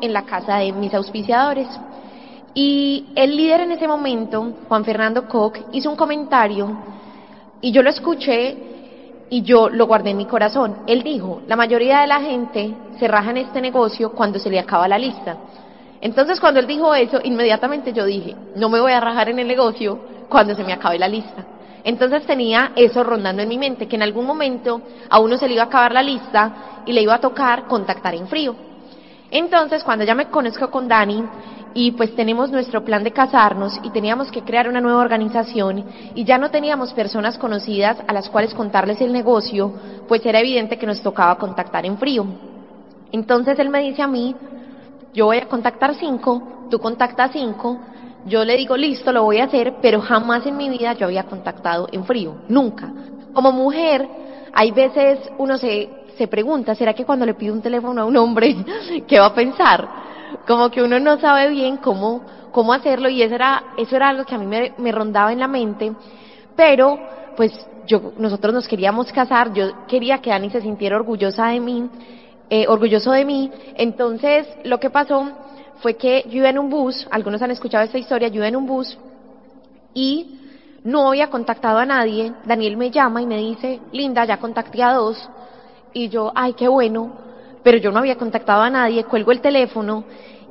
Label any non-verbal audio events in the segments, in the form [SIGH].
en la casa de mis auspiciadores. Y el líder en ese momento, Juan Fernando Koch, hizo un comentario y yo lo escuché y yo lo guardé en mi corazón. Él dijo, la mayoría de la gente se raja en este negocio cuando se le acaba la lista. Entonces cuando él dijo eso, inmediatamente yo dije, no me voy a rajar en el negocio cuando se me acabe la lista. Entonces tenía eso rondando en mi mente, que en algún momento a uno se le iba a acabar la lista y le iba a tocar contactar en frío. Entonces cuando ya me conozco con Dani, y pues tenemos nuestro plan de casarnos y teníamos que crear una nueva organización y ya no teníamos personas conocidas a las cuales contarles el negocio, pues era evidente que nos tocaba contactar en frío. Entonces él me dice a mí, yo voy a contactar cinco, tú contactas cinco, yo le digo, listo, lo voy a hacer, pero jamás en mi vida yo había contactado en frío, nunca. Como mujer, hay veces uno se, se pregunta, ¿será que cuando le pido un teléfono a un hombre, [LAUGHS] qué va a pensar? como que uno no sabe bien cómo, cómo hacerlo y eso era, eso era algo que a mí me, rondaba en la mente, pero pues yo, nosotros nos queríamos casar, yo quería que Dani se sintiera orgullosa de mí, eh, orgulloso de mí, entonces lo que pasó fue que yo iba en un bus, algunos han escuchado esta historia, yo iba en un bus y no había contactado a nadie, Daniel me llama y me dice, Linda, ya contacté a dos, y yo, ay, qué bueno, pero yo no había contactado a nadie, cuelgo el teléfono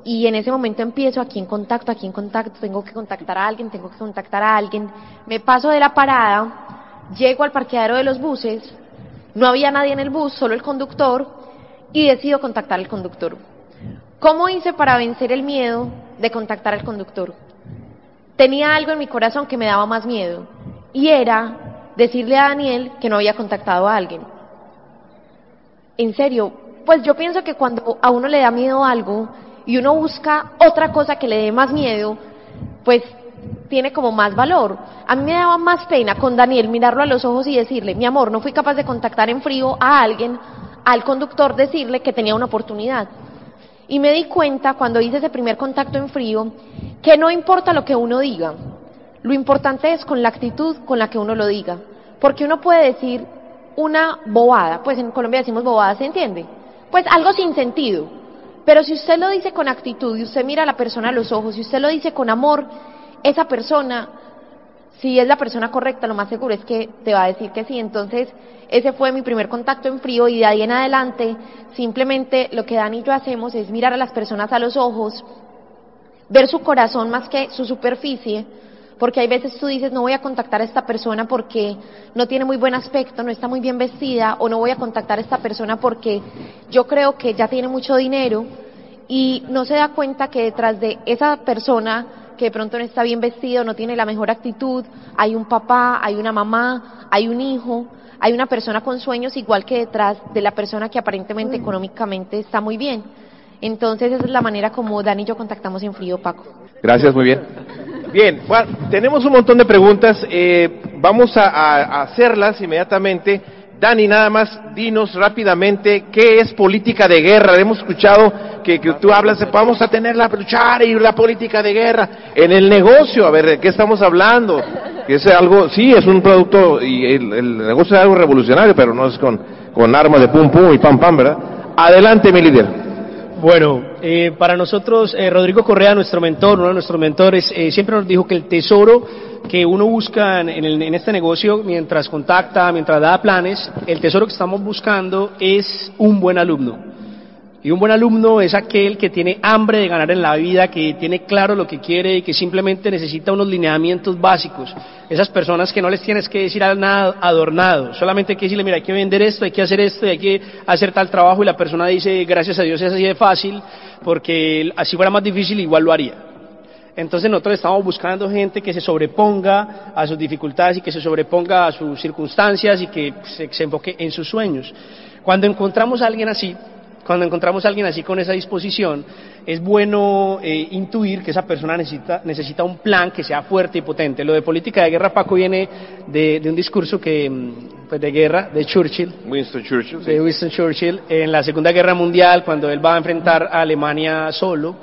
y en ese momento empiezo aquí en contacto, aquí en contacto, tengo que contactar a alguien, tengo que contactar a alguien, me paso de la parada, llego al parqueadero de los buses, no había nadie en el bus, solo el conductor, y decido contactar al conductor. ¿Cómo hice para vencer el miedo de contactar al conductor? Tenía algo en mi corazón que me daba más miedo, y era decirle a Daniel que no había contactado a alguien. En serio, pues yo pienso que cuando a uno le da miedo algo y uno busca otra cosa que le dé más miedo, pues tiene como más valor. A mí me daba más pena con Daniel mirarlo a los ojos y decirle, mi amor, no fui capaz de contactar en frío a alguien, al conductor decirle que tenía una oportunidad. Y me di cuenta cuando hice ese primer contacto en frío que no importa lo que uno diga, lo importante es con la actitud con la que uno lo diga. Porque uno puede decir una bobada, pues en Colombia decimos bobada, ¿se entiende? pues algo sin sentido. Pero si usted lo dice con actitud y usted mira a la persona a los ojos y usted lo dice con amor, esa persona, si es la persona correcta, lo más seguro es que te va a decir que sí. Entonces, ese fue mi primer contacto en frío y de ahí en adelante, simplemente lo que Dani y yo hacemos es mirar a las personas a los ojos, ver su corazón más que su superficie porque hay veces tú dices, no voy a contactar a esta persona porque no tiene muy buen aspecto, no está muy bien vestida, o no voy a contactar a esta persona porque yo creo que ya tiene mucho dinero y no se da cuenta que detrás de esa persona que de pronto no está bien vestido, no tiene la mejor actitud, hay un papá, hay una mamá, hay un hijo, hay una persona con sueños igual que detrás de la persona que aparentemente económicamente está muy bien. Entonces esa es la manera como Dani y yo contactamos en frío, Paco. Gracias, muy bien. Bien, tenemos un montón de preguntas, eh, vamos a, hacerlas inmediatamente. Dani, nada más dinos rápidamente qué es política de guerra. Hemos escuchado que, tú hablas vamos a tener la luchar y la política de guerra en el negocio. A ver, ¿de qué estamos hablando? Que es algo, sí, es un producto y el, negocio es algo revolucionario, pero no es con, con armas de pum pum y pam pam, ¿verdad? Adelante, mi líder. Bueno, eh, para nosotros, eh, Rodrigo Correa, nuestro mentor, uno de nuestros mentores, eh, siempre nos dijo que el tesoro que uno busca en, en, este negocio, mientras contacta, mientras da planes, el tesoro que estamos buscando es un buen alumno. Y un buen alumno es aquel que tiene hambre de ganar en la vida, que tiene claro lo que quiere y que simplemente necesita unos lineamientos básicos. Esas personas que no les tienes que decir nada adornado, solamente hay que decirle, mira, hay que vender esto, hay que hacer esto, hay que hacer tal trabajo y la persona dice, gracias a Dios es así de fácil, porque así fuera más difícil igual lo haría. Entonces nosotros estamos buscando gente que se sobreponga a sus dificultades y que se sobreponga a sus circunstancias y que se, se enfoque en sus sueños. Cuando encontramos a alguien así, cuando encontramos a alguien así con esa disposición, es bueno eh, intuir que esa persona necesita, necesita un plan que sea fuerte y potente. Lo de política de guerra, Paco, viene de, un discurso que, mm, pues de guerra de Churchill. Winston Churchill. De Winston Churchill, en la Segunda Guerra Mundial, cuando él va a enfrentar a Alemania solo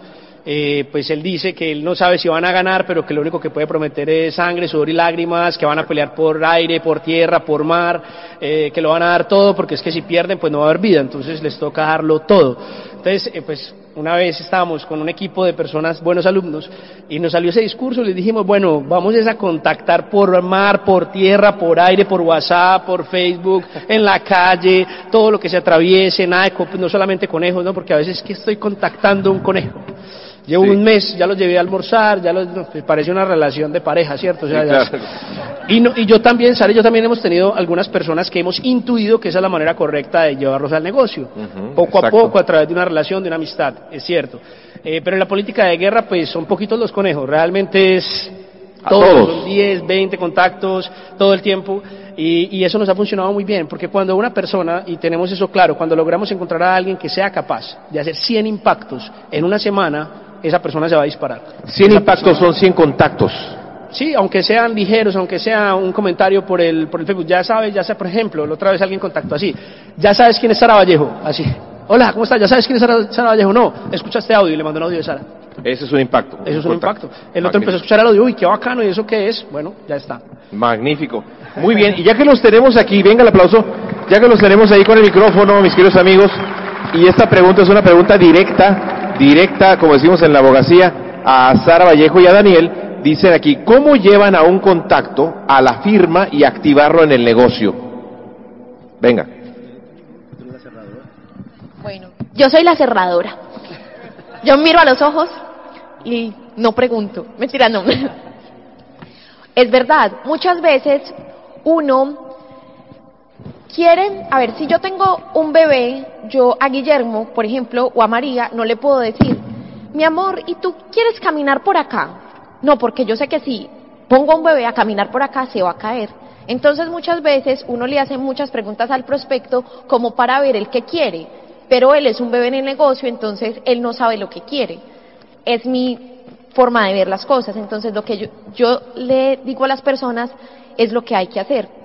eh, pues él dice que él no sabe si van a ganar, pero que lo único que puede prometer es sangre, sudor y lágrimas, que van a pelear por aire, por tierra, por mar, eh, que lo van a dar todo, porque es que si pierden, pues no va a haber vida, entonces les toca darlo todo. Entonces, eh, pues una vez estábamos con un equipo de personas, buenos alumnos, y nos salió ese discurso les dijimos, bueno, vamos a contactar por mar, por tierra, por aire, por WhatsApp, por Facebook, en la calle, todo lo que se atraviese, nada no solamente conejos, ¿no? Porque a veces es que estoy contactando un conejo. Llevo un mes, ya los llevé a almorzar, ya los, pues, parece una relación de pareja, ¿cierto? O sea, y, no, y yo también, Sara, yo también hemos tenido algunas personas que hemos intuido que esa es la manera correcta de llevarlos al negocio, poco a poco, a través de una relación, de una amistad, es cierto. Eh, pero en la política de guerra, pues son poquitos los conejos, realmente es todos, son 10, 20 contactos todo el tiempo. Y, y, eso nos ha funcionado muy bien, porque cuando una persona, y tenemos eso claro, cuando logramos encontrar a alguien que sea capaz de hacer 100 impactos en una semana, esa persona se va a disparar. 100 impactos son 100 contactos. Sí, aunque sean ligeros, aunque sea un comentario por el, por el Facebook, ya sabes, ya sea, por ejemplo, la otra vez alguien contactó así, ya sabes quién es Sara Vallejo, así. Hola, ¿cómo estás? ¿Ya sabes quién es Sara, Vallejo? No, escuchaste audio y le mandó un audio de Sara. Ese es un impacto. Eso es un impacto. El otro empezó a escuchar el audio, uy, qué bacano, ¿y eso qué es? Bueno, ya está. Magnífico. Muy bien, y ya que los tenemos aquí, venga el aplauso, ya que los tenemos ahí con el micrófono, mis queridos amigos, y esta pregunta es una pregunta directa directa, como decimos en la abogacía, a Sara Vallejo y a Daniel, dicen aquí, ¿cómo llevan a un contacto a la firma y activarlo en el negocio? Venga. Bueno, yo soy la cerradora. Yo miro a los ojos y no pregunto. Mentira, no. [LAUGHS] Es verdad, muchas veces uno quieren, a ver, si yo tengo un bebé, yo a Guillermo, por ejemplo, o a María, no le puedo decir, mi amor, ¿y tú quieres caminar por acá? No, porque yo sé que si pongo a un bebé a caminar por acá, se va a caer. Entonces muchas veces uno le hace muchas preguntas al prospecto como para ver el que quiere, pero él es un bebé en el negocio, entonces él no sabe lo que quiere. Es mi forma de ver las cosas, entonces lo que yo, yo le digo a las personas es lo que hay que hacer.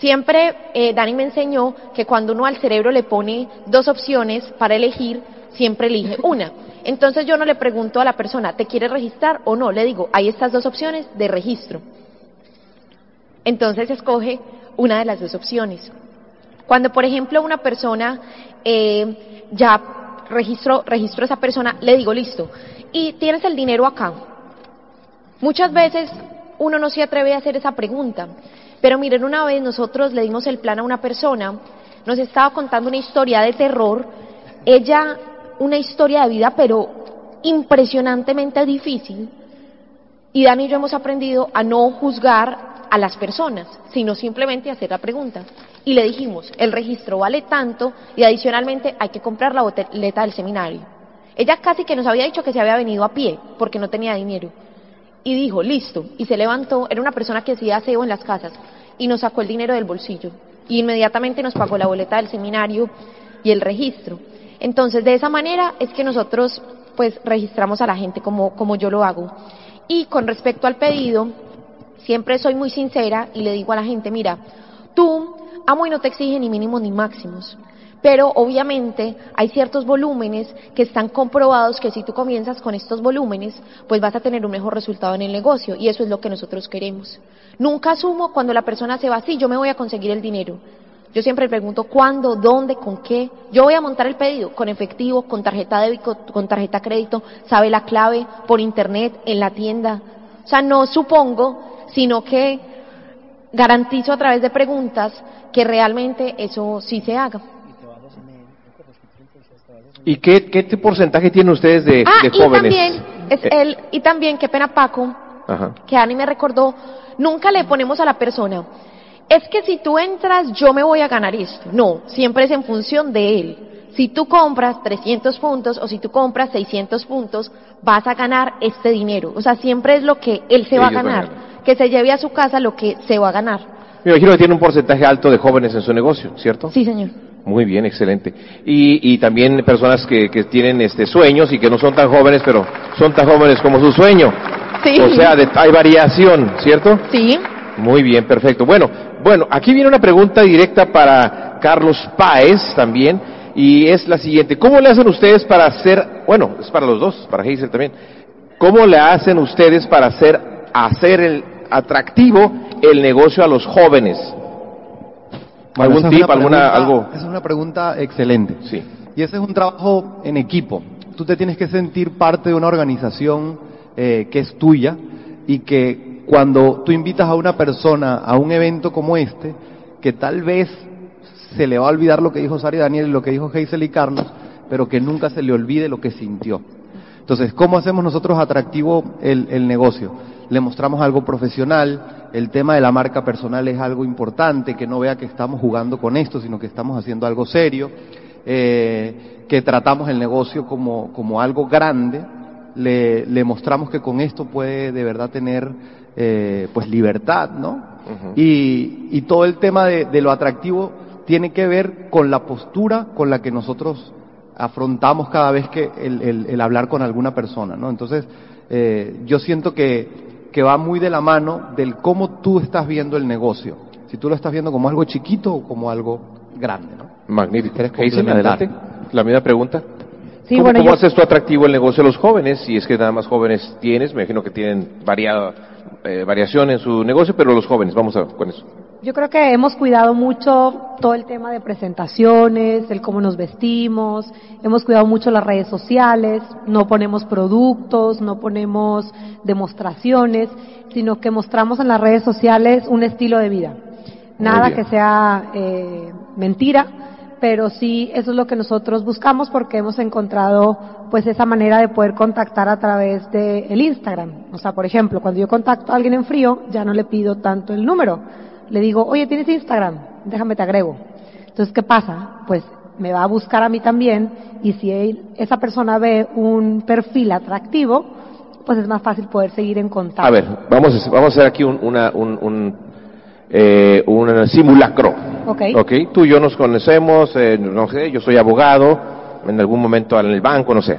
Siempre eh, Dani me enseñó que cuando uno al cerebro le pone dos opciones para elegir, siempre elige [LAUGHS] una. Entonces yo no le pregunto a la persona, ¿te quieres registrar o no? Le digo, hay estas dos opciones de registro. Entonces escoge una de las dos opciones. Cuando, por ejemplo, una persona eh, ya registro, registro a esa persona, le digo, listo, y tienes el dinero acá. Muchas veces uno no se atreve a hacer esa pregunta. Pero miren, una vez nosotros le dimos el plan a una persona, nos estaba contando una historia de terror, ella una historia de vida, pero impresionantemente difícil, y Dani y yo hemos aprendido a no juzgar a las personas, sino simplemente hacer la pregunta. Y le dijimos, el registro vale tanto y adicionalmente hay que comprar la boleta del seminario. Ella casi que nos había dicho que se había venido a pie porque no tenía dinero y dijo, listo, y se levantó, era una persona que hacía aseo en las casas, y nos sacó el dinero del bolsillo, y inmediatamente nos pagó la boleta del seminario y el registro. Entonces, de esa manera es que nosotros, pues, registramos a la gente como, como yo lo hago. Y con respecto al pedido, siempre soy muy sincera y le digo a la gente, mira, tú, amo y no te exige ni mínimos ni máximos pero obviamente hay ciertos volúmenes que están comprobados que si tú comienzas con estos volúmenes, pues vas a tener un mejor resultado en el negocio y eso es lo que nosotros queremos. Nunca asumo cuando la persona se va así, yo me voy a conseguir el dinero. Yo siempre pregunto cuándo, dónde, con qué. Yo voy a montar el pedido con efectivo, con tarjeta débito, con tarjeta crédito, sabe la clave, por internet, en la tienda. O sea, no supongo, sino que garantizo a través de preguntas que realmente eso sí se haga. ¿Y qué, qué porcentaje tienen ustedes de, ah, de jóvenes? Y también, es el, eh. y también, qué pena Paco, que Ani me recordó, nunca le ponemos a la persona, es que si tú entras yo me voy a ganar esto. No, siempre es en función de él. Si tú compras 300 puntos o si tú compras 600 puntos, vas a ganar este dinero. O sea, siempre es lo que él se va a ganar, que se lleve a su casa lo que se va a ganar. Me imagino que tiene un porcentaje alto de jóvenes en su negocio, ¿cierto? Sí, señor. Muy bien, excelente. Y, y también personas que, que, tienen este sueños y que no son tan jóvenes, pero son tan jóvenes como su sueño. Sí. O sea, hay variación, ¿cierto? Sí. Muy bien, perfecto. Bueno, bueno, aquí viene una pregunta directa para Carlos Páez también, y es la siguiente. ¿Cómo le hacen ustedes para hacer, bueno, es para los dos, para Hazel también, ¿cómo le hacen ustedes para hacer, hacer el atractivo el negocio a los jóvenes? ¿Algún tip, alguna, algo? Es una pregunta excelente. Sí. Y ese es un trabajo en equipo. tú te tienes que sentir parte de una organización eh, que es tuya y que cuando tú invitas a una persona a un evento como este, que tal vez se le va a olvidar lo que dijo Sari Daniel y lo que dijo Hazel y Carlos, pero que nunca se le olvide lo que sintió. Entonces, ¿cómo hacemos nosotros atractivo el, el negocio? Le mostramos algo profesional, el tema de la marca personal es algo importante, que no vea que estamos jugando con esto, sino que estamos haciendo algo serio, eh, que tratamos el negocio como, como algo grande, le, le mostramos que con esto puede de verdad tener eh, pues libertad, ¿no? y, y todo el tema de, de lo atractivo tiene que ver con la postura con la que nosotros afrontamos cada vez que el, el- el hablar con alguna persona, ¿no? Entonces, eh, yo siento que, que va muy de la mano del cómo tú estás viendo el negocio. Si tú lo estás viendo como algo chiquito o como algo grande, ¿no? Magnífico. ¿Quieres Hazel, complementar? adelante. La misma pregunta. Sí, ¿Cómo, bueno, cómo yo- haces tú atractivo el negocio a los jóvenes? Si es que nada más jóvenes tienes, me imagino que tienen variada, eh, variación en su negocio, pero los jóvenes, vamos a con eso. Yo creo que hemos cuidado mucho todo el tema de presentaciones, el cómo nos vestimos, hemos cuidado mucho las redes sociales, no ponemos productos, no ponemos demostraciones, sino que mostramos en las redes sociales un estilo de vida. Nada que sea eh, mentira, pero sí eso es lo que nosotros buscamos porque hemos encontrado pues esa manera de poder contactar a través de el Instagram. O sea, por ejemplo, cuando yo contacto a alguien en frío, ya no le pido tanto el número. Le digo, oye, ¿tienes Instagram? Déjame te agrego. Entonces, ¿qué pasa? Pues me va a buscar a mí también y si él- esa persona ve un perfil atractivo, pues es más fácil poder seguir en contacto. A ver, vamos vamos a hacer aquí un, una, un, un, eh, un simulacro. Ok. Ok, tú y yo nos conocemos, eh, no sé, yo soy abogado, en algún momento en el banco, no sé.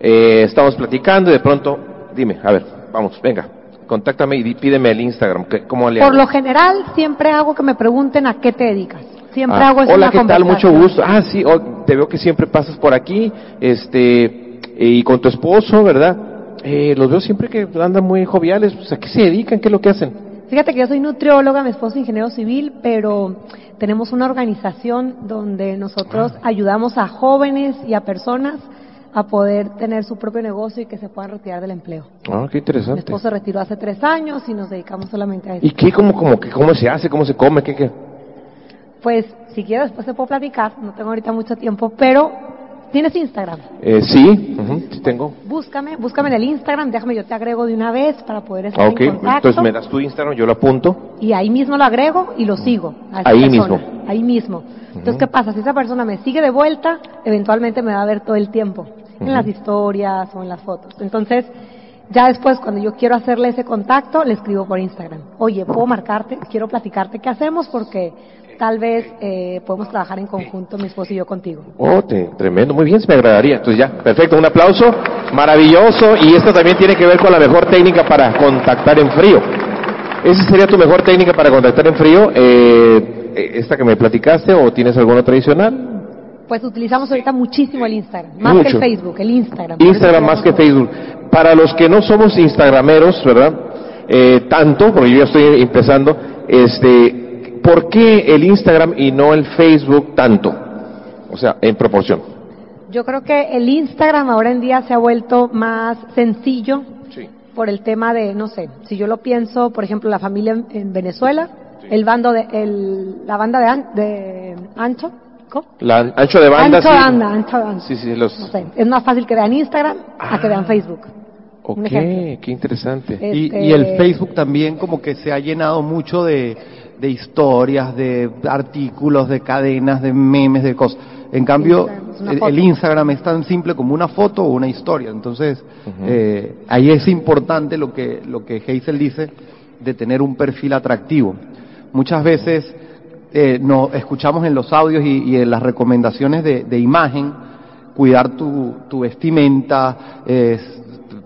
Eh, estamos platicando y de pronto, dime, a ver, vamos, venga, contáctame y pídeme el Instagram, ¿qué- ¿cómo le Por lo general, siempre hago que me pregunten a qué te dedicas. Siempre Ah, hago eso Hola, la ¿qué tal? Mucho gusto. Ah, sí, oh, te veo que siempre pasas por aquí, este, y con tu esposo, ¿verdad? Eh, los veo siempre que andan muy joviales, pues, ¿a qué se dedican? ¿Qué es lo que hacen? Fíjate que yo soy nutrióloga, mi esposo es ingeniero civil, pero tenemos una organización donde nosotros Ah. ayudamos a jóvenes y a personas a poder tener su propio negocio y que se puedan retirar del empleo. Ah, qué Mi interesante. esposo se retiró hace tres años y nos dedicamos solamente a eso. ¿Y qué, cómo, cómo, que, cómo se hace? ¿Cómo se come? ¿Qué, qué? Pues, si quieres, después te puedo platicar, no tengo ahorita mucho tiempo, pero tienes Instagram. Eh, sí, ujú, sí tengo. Búscame, búscame en el Instagram, déjame, yo te agrego de una vez para poder estar Ah, ok, en contacto. entonces me das tu Instagram, yo lo apunto. y ahí mismo lo agrego y lo sigo. a esa Ahí persona, mismo. Ahí mismo. Entonces, ¿qué pasa? Si esa persona me sigue de vuelta, eventualmente me va a ver todo el tiempo, en las historias o en las fotos. Entonces, ya después, cuando yo quiero hacerle ese contacto, le escribo por Instagram. Oye, ¿puedo marcarte? Quiero platicarte qué hacemos porque tal vez eh, podemos trabajar en conjunto, mi esposo y yo contigo. Oh, te- tremendo, muy bien, se me agradaría. Entonces ya, perfecto, un aplauso, maravilloso. Y esto también tiene que ver con la mejor técnica para contactar en frío. ¿Esa sería tu mejor técnica para contactar en frío? Eh, eh, ¿Esta que me platicaste o tienes alguna tradicional? Pues utilizamos ahorita muchísimo el Instagram, más Mucho. que el Facebook, el Instagram. Instagram más que Facebook. Para los que no somos instagrameros, ¿verdad? Eh, tanto, porque yo ya estoy empezando, este, ¿por qué el Instagram y no el Facebook tanto? O sea, en proporción. Yo creo que el Instagram ahora en día se ha vuelto más sencillo Sí. por el tema de, no sé, si yo lo pienso, por ejemplo, la familia en, en Venezuela, el bando de, el, la banda de, An- de Ancho, ¿cómo? La ancho de banda, Ancho sí. banda, ancho banda. Sí, sí, los... No sé, es más fácil que vean Instagram a que vean Facebook. Ok, qué interesante. Y, Este- y el Facebook también como que se ha llenado mucho de, de historias, de artículos, de cadenas, de memes, de cosas. En cambio, Instagram el, Instagram es tan simple como una foto o una historia. Entonces, eh, ahí es importante lo que, lo que Hazel dice de tener un perfil atractivo. Muchas veces eh, no, escuchamos en los audios y, y en las recomendaciones de, de imagen, cuidar tu, tu vestimenta, eh,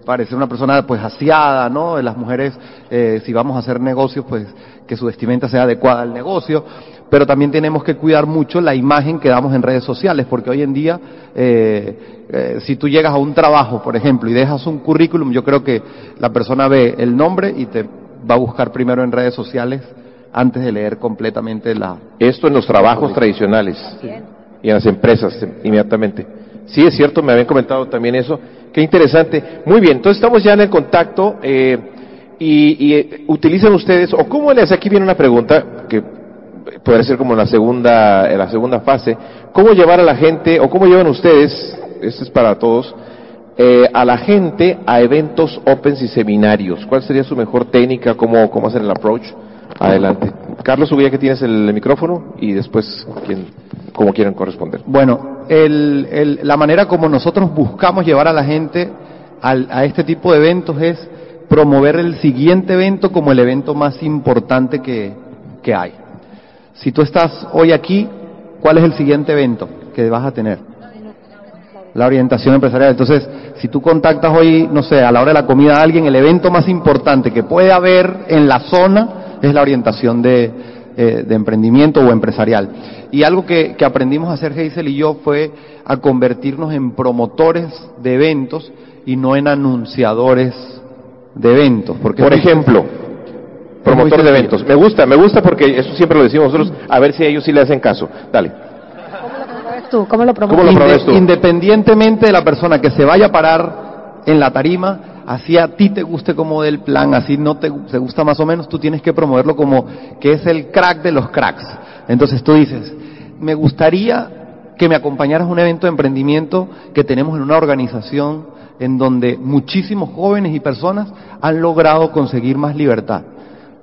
parecer una persona pues aseada, ¿no? Las mujeres, eh, si vamos a hacer negocios, pues que su vestimenta sea adecuada al negocio, pero también tenemos que cuidar mucho la imagen que damos en redes sociales, porque hoy en día, eh, eh, si tú llegas a un trabajo, por ejemplo, y dejas un currículum, yo creo que la persona ve el nombre y te va a buscar primero en redes sociales antes de leer completamente la... Esto en los trabajos tradicionales y en las empresas inmediatamente. Sí, es cierto, me habían comentado también eso. Qué interesante. Muy bien, entonces estamos ya en el contacto eh, y, eh, utilizan ustedes, o cómo les, aquí viene una pregunta que puede ser como la segunda, en la segunda fase, ¿cómo llevar a la gente, o cómo llevan ustedes, esto es para todos, eh, a la gente a eventos opens y seminarios? ¿Cuál sería su mejor técnica? ¿Cómo, cómo hacer el approach? Adelante. Carlos Ubilla, que tienes el micrófono y después, quien, como quieran corresponder. Bueno, el, la manera como nosotros buscamos llevar a la gente al, a este tipo de eventos es promover el siguiente evento como el evento más importante que, que hay. Si tú estás hoy aquí, ¿cuál es el siguiente evento que vas a tener? La orientación empresarial. Entonces, si tú contactas hoy, no sé, a la hora de la comida a alguien, el evento más importante que puede haber en la zona es la orientación de, eh, de emprendimiento o empresarial. Y algo que, que aprendimos a hacer Geisel y yo fue a convertirnos en promotores de eventos y no en anunciadores de eventos. Porque Por ejemplo, promotor de eventos. Me gusta, me gusta porque eso siempre lo decimos nosotros, a ver si ellos sí le hacen caso. Dale. ¿Promueves tú? ¿Cómo lo ¿Cómo promueves? lo promueves tú? Independientemente de la persona que se vaya a parar en la tarima, así a ti te guste como del plan, así no te, te gusta más o menos, tú tienes que promoverlo como que es el crack de los cracks. Entonces tú dices, me gustaría que me acompañaras a un evento de emprendimiento que tenemos en una organización en donde muchísimos jóvenes y personas han logrado conseguir más libertad.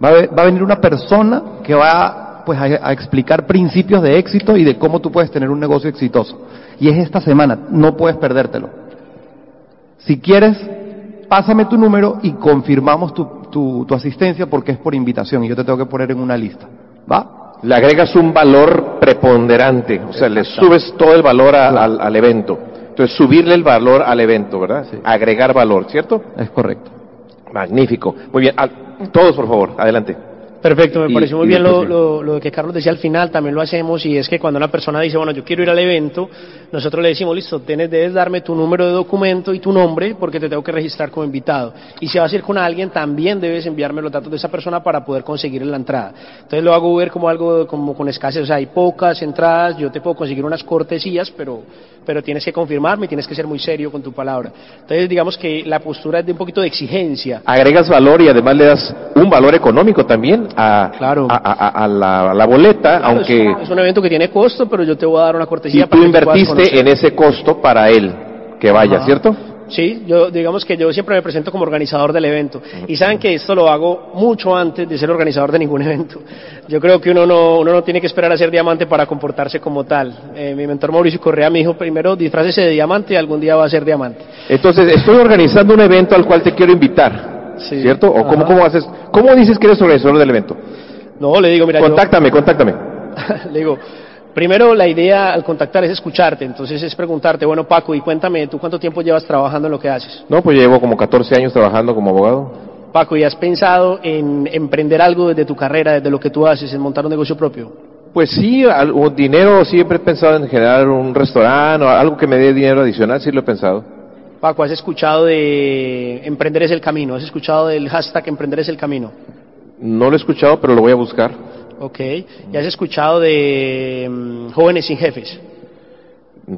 Va a, venir una persona que va pues, a explicar principios de éxito y de cómo tú puedes tener un negocio exitoso. Y es esta semana, no puedes perdértelo. Si quieres, pásame tu número y confirmamos tu, tu, tu asistencia porque es por invitación y yo te tengo que poner en una lista. ¿Va? Le agregas un valor preponderante, o sea, le subes todo el valor a- al, al evento. Entonces, subirle el valor al evento, ¿verdad? Agregar valor, ¿cierto? Es correcto. Magnífico. Muy bien. Todos, por favor, adelante. Perfecto, me Y- pareció muy bien lo, lo, lo que Carlos decía al final, también lo hacemos y es que cuando una persona dice, bueno, yo quiero ir al evento, nosotros le decimos, listo, tienes, debes darme tu número de documento y tu nombre porque te tengo que registrar como invitado. Y si vas a ir con alguien, también debes enviarme los datos de esa persona para poder conseguir la entrada. Entonces lo hago ver como algo como con escasez, o sea, hay pocas entradas, yo te puedo conseguir unas cortesías, pero, pero tienes que confirmarme y tienes que ser muy serio con tu palabra. Entonces digamos que la postura es de un poquito de exigencia. Agregas valor y además le das un valor económico también a, Claro. a, a- a la, a la boleta, Claro, aunque... es, un, es un evento que tiene costo, pero yo te voy a dar una Y cortesía tú para que puedas invertiste en ese costo para él que vaya, Ajá. ¿cierto? Sí, yo digamos que yo siempre me presento como organizador del evento y saben que esto lo hago mucho antes de ser organizador de ningún [LAUGHS] evento. Yo creo que uno no, uno no tiene que esperar a ser diamante para comportarse como tal. Eh, mi mentor Mauricio Correa me dijo primero disfrácese de diamante y algún día va a ser diamante. Entonces, estoy organizando un evento al cual te quiero invitar, Sí. ¿cierto? ¿O cómo, cómo haces? ¿Cómo dices que eres organizador del evento? No, le digo, mira, yo- Contáctame, contáctame. [LAUGHS] le digo, primero la idea al contactar es escucharte, entonces es preguntarte, bueno Paco, y cuéntame, ¿tú cuánto tiempo llevas trabajando en lo que haces? No, pues llevo como 14 años trabajando como abogado. Paco, ¿y has pensado en emprender algo desde tu carrera, desde lo que tú haces, en montar un negocio propio? Pues sí, al- o dinero, siempre he pensado en generar un restaurante o algo que me dé dinero adicional, sí lo he pensado. Paco, ¿has escuchado de Emprender es el camino? ¿Has escuchado del hashtag Emprender es el camino? No lo he escuchado, pero lo voy a buscar. Ok. ¿Y has escuchado de mm, Jóvenes sin Jefes?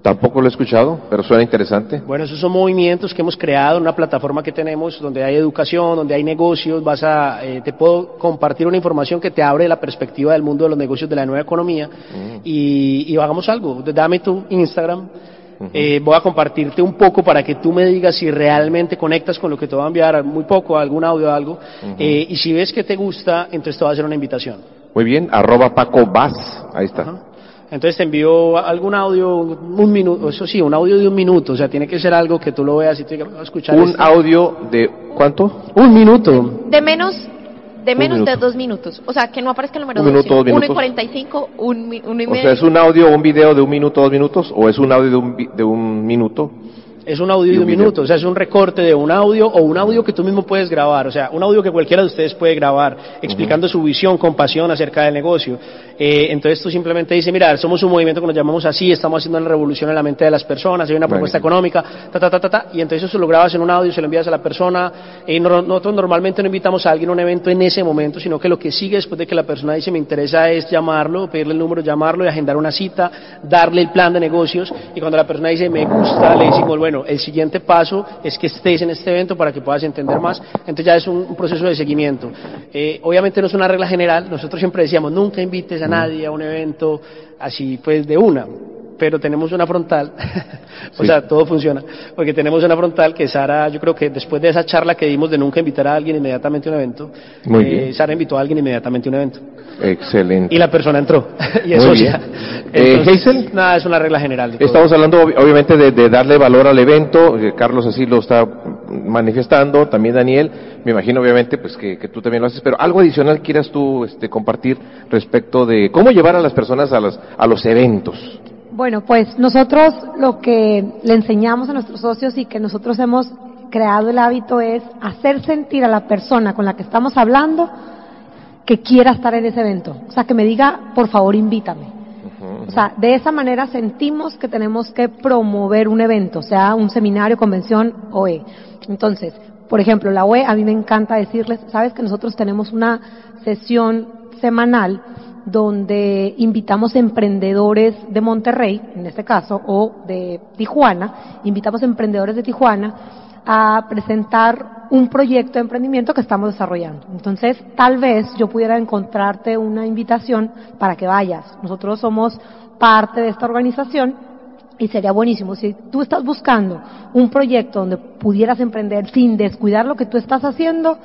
Tampoco lo he escuchado, pero suena interesante. Bueno, esos son movimientos que hemos creado una plataforma que tenemos donde hay educación, donde hay negocios. Vas a, eh, te puedo compartir una información que te abre la perspectiva del mundo de los negocios de la nueva economía y, y hagamos algo. Dame tu Instagram. Eh, voy a compartirte un poco para que tú me digas si realmente conectas con lo que te voy a enviar, muy poco, algún audio o algo. Eh, y si ves que te gusta, entonces te voy a hacer una invitación. Muy bien, arroba Paco Vaz, ahí está. Entonces te envío algún audio, un minuto, eso sí, un audio de un minuto, o sea, tiene que ser algo que tú lo veas y te digas, "Voy a escuchar Un esto". audio de ¿cuánto? Un minuto. De menos, de menos de dos minutos. O sea, que no aparezca el número Un dos, minuto, dos uno y minutos. cuarenta y cinco, un, mi- uno y O medio. sea, ¿es un audio o un video de un minuto, dos minutos? ¿O es un audio de un, de un minuto? Es un audio Y de un minuto, o sea, es un recorte de un audio o un audio que tú mismo puedes grabar, o sea, un audio que cualquiera de ustedes puede grabar, explicando su visión con pasión acerca del negocio. Eh, entonces tú simplemente dices, mira, somos un movimiento que nos llamamos así, estamos haciendo una revolución en la mente de las personas, hay una propuesta económica, ta, ta, ta, ta, ta, y entonces eso lo grabas en un audio, se lo envías a la persona. Eh, no- nosotros normalmente no invitamos a alguien a un evento en ese momento, sino que lo que sigue después de que la persona dice me interesa es llamarlo, pedirle el número, llamarlo y agendar una cita, darle el plan de negocios, y cuando la persona dice me gusta, le decimos, bueno, el siguiente paso es que estés en este evento para que puedas entender más, entonces ya es un, un proceso de seguimiento. Eh, obviamente no es una regla general, nosotros siempre decíamos, nunca invites a nadie a un evento así pues de una, pero tenemos una frontal, [LAUGHS] o Sí. sea, todo funciona, porque tenemos una frontal que Sara, yo creo que después de esa charla que dimos de nunca invitar a alguien inmediatamente a un evento, Muy eh, bien. Sara invitó a alguien inmediatamente a un evento. Excelente. Y la persona entró. [LAUGHS] y es Muy bien. [LAUGHS] Eh, Hazel. Nada, es una regla general. Estamos hablando ob- obviamente de, de darle valor al evento, eh, Carlos así lo está manifestando, también Daniel, me imagino obviamente pues que, que tú también lo haces, pero algo adicional quieras tú este, compartir respecto de cómo llevar a las personas a, las, a los eventos. Bueno, pues nosotros lo que le enseñamos a nuestros socios y que nosotros hemos creado el hábito es hacer sentir a la persona con la que estamos hablando que quiera estar en ese evento. O sea, que me diga, por favor, invítame. O sea, de esa manera sentimos que tenemos que promover un evento, sea un seminario, convención, OE. Entonces, por ejemplo, la OE, a mí me encanta decirles, sabes que nosotros tenemos una sesión semanal donde invitamos emprendedores de Monterrey, en este caso, o de Tijuana, invitamos emprendedores de Tijuana a presentar un proyecto de emprendimiento que estamos desarrollando. Entonces, tal vez yo pudiera encontrarte una invitación para que vayas. Nosotros somos parte de esta organización y sería buenísimo. Si tú estás buscando un proyecto donde pudieras emprender sin descuidar lo que tú estás haciendo,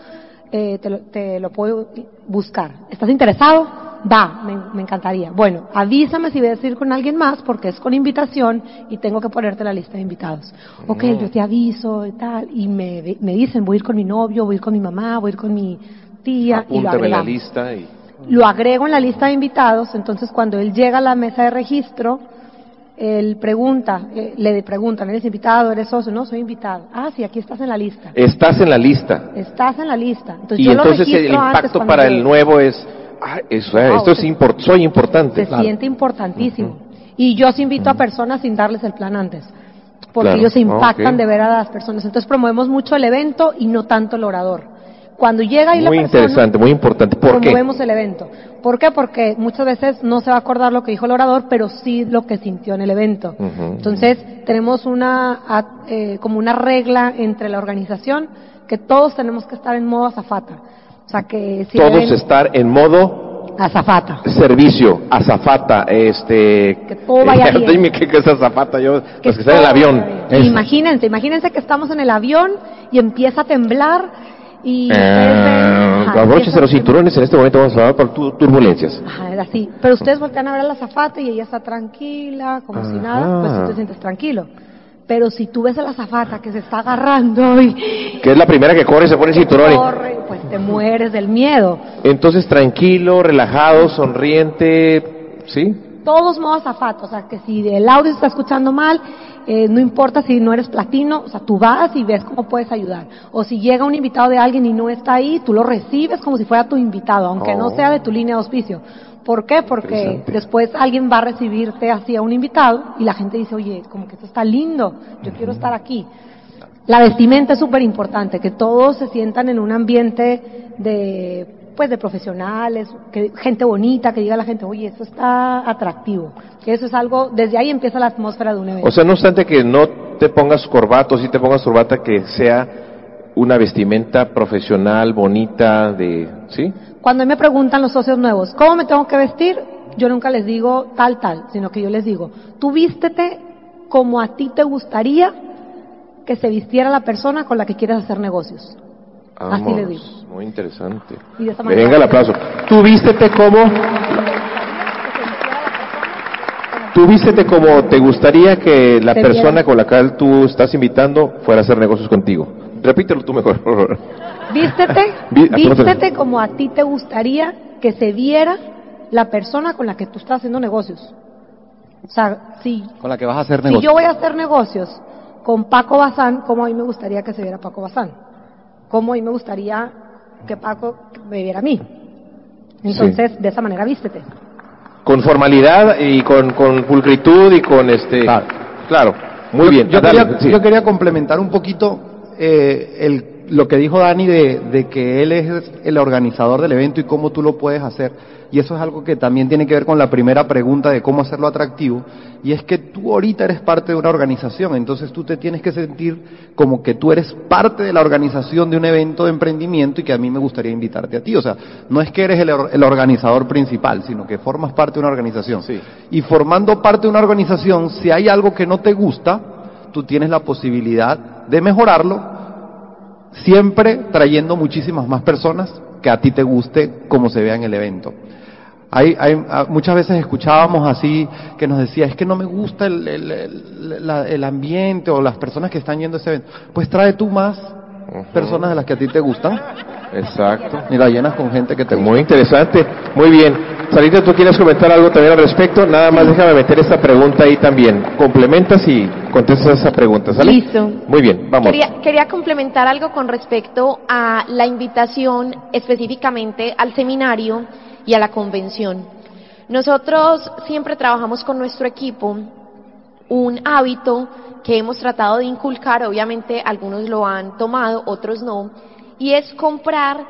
eh, te, lo, te lo puedo buscar. ¿Estás interesado? Va, me, me encantaría. Bueno, avísame si vas a ir con alguien más porque es con invitación y tengo que ponerte la lista de invitados. Ok, yo te aviso y tal. Y me, me dicen, voy a ir con mi novio, voy a ir con mi mamá, voy a ir con mi tía. y lo Apúntame la lista y... Lo agrego en la lista de invitados, entonces cuando él llega a la mesa de registro, él pregunta, eh, le preguntan, ¿eres invitado? ¿Eres socio? No, soy invitado. Ah, sí, aquí estás en la lista. Estás en la lista. Estás en la lista. Entonces, Y yo lo entonces el impacto para llegue. el nuevo es, ah, eso, Wow, esto es se- import, soy importante. Se siente importantísimo. Y yo sí invito a personas sin darles el plan antes. Porque Claro. ellos se impactan Ok. de ver a las personas. Entonces promovemos mucho el evento y no tanto el orador. Cuando llega ahí Muy la persona, interesante, muy importante. ¿Por qué? promovemos el evento. ¿Por qué? Porque muchas veces no se va a acordar lo que dijo el orador, pero sí lo que sintió en el evento. Entonces, tenemos una, a- eh, como una regla entre la organización que todos tenemos que estar en modo azafata. O sea, que si Todos ven- estar en modo azafata. servicio, azafata, este... Que todo vaya [LAUGHS] bien. Dime qué, es azafata, yo, los que están en el avión. vaya bien. Imagínense, imagínense que estamos en el avión y empieza a temblar y ven- ajá, abróchense empieza- los cinturones, en este momento vamos a hablar por tu- turbulencias. Ajá, es así. Pero ustedes voltean a ver a la azafata y ella está tranquila, como si nada, pues tú te sientes tranquilo. Pero si tú ves a la azafata que se está agarrando y Que es la primera que corre y se pone el cinturón. y- corre, pues te mueres del miedo. Entonces, tranquilo, relajado, sonriente, ¿sí? Todos modos azafata, o sea que si el audio se está escuchando mal, eh, no importa si no eres platino, o sea, tú vas y ves cómo puedes ayudar. O si llega un invitado de alguien y no está ahí, tú lo recibes como si fuera tu invitado, aunque no Oh. sea de tu línea de auspicio. ¿Por qué? Porque después alguien va a recibirte así a un invitado y la gente dice, oye, como que esto está lindo, yo quiero estar aquí. La vestimenta es súper importante, que todos se sientan en un ambiente de, pues, de profesionales, que, gente bonita, que diga a la gente, oye, esto está atractivo. Que eso es algo, desde ahí empieza la atmósfera de un evento. O sea, no obstante que no te pongas corbato, si te pongas corbata, que sea una vestimenta profesional, bonita, de, ¿sí? Cuando me preguntan los socios nuevos, ¿cómo me tengo que vestir? Yo nunca les digo tal, tal, sino que yo les digo, tú vístete como a ti te gustaría que se vistiera la persona con la que quieres hacer negocios. Así le digo. Muy interesante. Y de esa manera- Venga el aplauso. Tú vístete como, tú vístete como te gustaría que la Te persona viera. con la cual tú estás invitando fuera a hacer negocios contigo. Repítelo tú mejor. por favor. Vístete, [LAUGHS] Vi- ¿a qué no te- vístete como a ti te gustaría que se viera la persona con la que tú estás haciendo negocios. O sea, si, Con la que vas a hacer si negocio. yo voy a hacer negocios con Paco Bazán, cómo a mí me gustaría que se viera Paco Bazán, cómo mí me gustaría que Paco me viera a mí. Entonces, de esa manera vístete. Con formalidad y con, con pulcritud y con este... Claro. Claro, muy Yo- bien. Yo, Dale, quería, sí. yo quería complementar un poquito eh, el- lo que dijo Dani de, de que él es el organizador del evento y cómo tú lo puedes hacer. Y eso es algo que también tiene que ver con la primera pregunta de cómo hacerlo atractivo. Y es que tú ahorita eres parte de una organización, entonces tú te tienes que sentir como que tú eres parte de la organización de un evento de emprendimiento y que a mí me gustaría invitarte a ti. O sea, no es que eres el, el organizador principal, sino que formas parte de una organización. Sí. Y formando parte de una organización, si hay algo que no te gusta, tú tienes la posibilidad de mejorarlo, siempre trayendo muchísimas más personas que a ti te guste como se vea en el evento. Hay, hay- ah, muchas veces escuchábamos así que nos decía, es que no me gusta el, el- el- ambiente o las personas que están yendo a ese evento. Pues trae tú más personas de las que a ti te gustan Exacto. y la llenas con gente que te gusta. Muy interesante. Muy bien. Sarita, ¿tú quieres comentar algo también al respecto? Nada más déjame meter esta pregunta ahí también. Complementas y contestas esa pregunta, ¿sale? Listo. Muy bien, vamos. Quería, quería complementar algo con respecto a la invitación específicamente al seminario y a la convención. Nosotros siempre trabajamos con nuestro equipo un hábito que hemos tratado de inculcar, obviamente algunos lo han tomado, otros no, y es comprar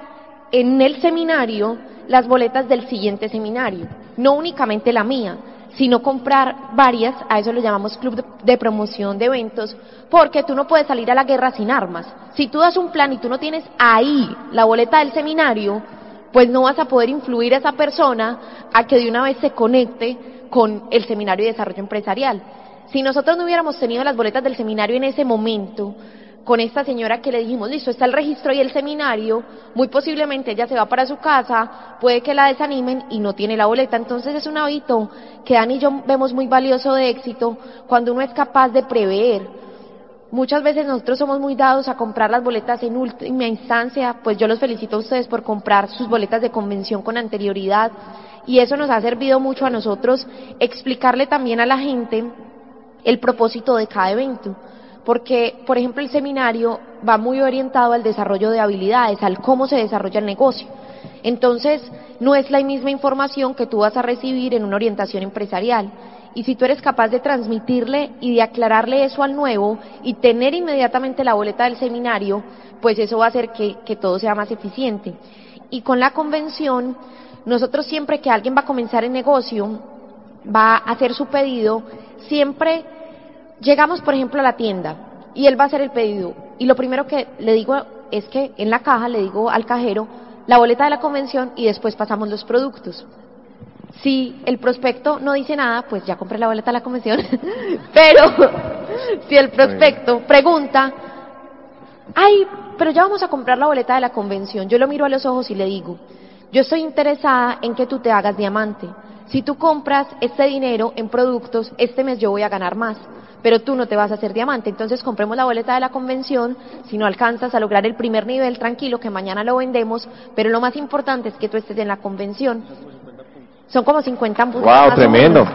en el seminario las boletas del siguiente seminario, no únicamente la mía, sino comprar varias, a eso lo llamamos club de, promoción de eventos, porque tú no puedes salir a la guerra sin armas. Si tú das un plan y tú no tienes ahí la boleta del seminario, pues no vas a poder influir a esa persona a que de una vez se conecte con el seminario de desarrollo empresarial. Si nosotros no hubiéramos tenido las boletas del seminario en ese momento, con esta señora que le dijimos, listo, está el registro y el seminario, muy posiblemente ella se va para su casa, puede que la desanimen y no tiene la boleta. Entonces es un hábito que Dani y yo vemos muy valioso de éxito cuando uno es capaz de prever. Muchas veces nosotros somos muy dados a comprar las boletas en última instancia, pues yo los felicito a ustedes por comprar sus boletas de convención con anterioridad y eso nos ha servido mucho a nosotros explicarle también a la gente el propósito de cada evento. Porque, por ejemplo, el seminario va muy orientado al desarrollo de habilidades, al cómo se desarrolla el negocio. Entonces, no es la misma información que tú vas a recibir en una orientación empresarial. Y si tú eres capaz de transmitirle y de aclararle eso al nuevo y tener inmediatamente la boleta del seminario, pues eso va a hacer que, que todo sea más eficiente. Y con la convención, nosotros siempre que alguien va a comenzar el negocio, va a hacer su pedido, siempre llegamos, por ejemplo, a la tienda y él va a hacer el pedido. Y lo primero que le digo es que en la caja le digo al cajero la boleta de la convención y después pasamos los productos. Si el prospecto no dice nada, pues ya compré la boleta de la convención. [LAUGHS] Pero [LAUGHS] si el prospecto pregunta, ay, pero ya vamos a comprar la boleta de la convención, yo lo miro a los ojos y le digo, yo estoy interesada en que tú te hagas diamante. Si tú compras este dinero en productos, este mes yo voy a ganar más, pero tú no te vas a hacer diamante. Entonces compremos la boleta de la convención, si no alcanzas a lograr el primer nivel, tranquilo, que mañana lo vendemos, pero lo más importante es que tú estés en la convención. Son como 50 puntos. Wow, tremendo.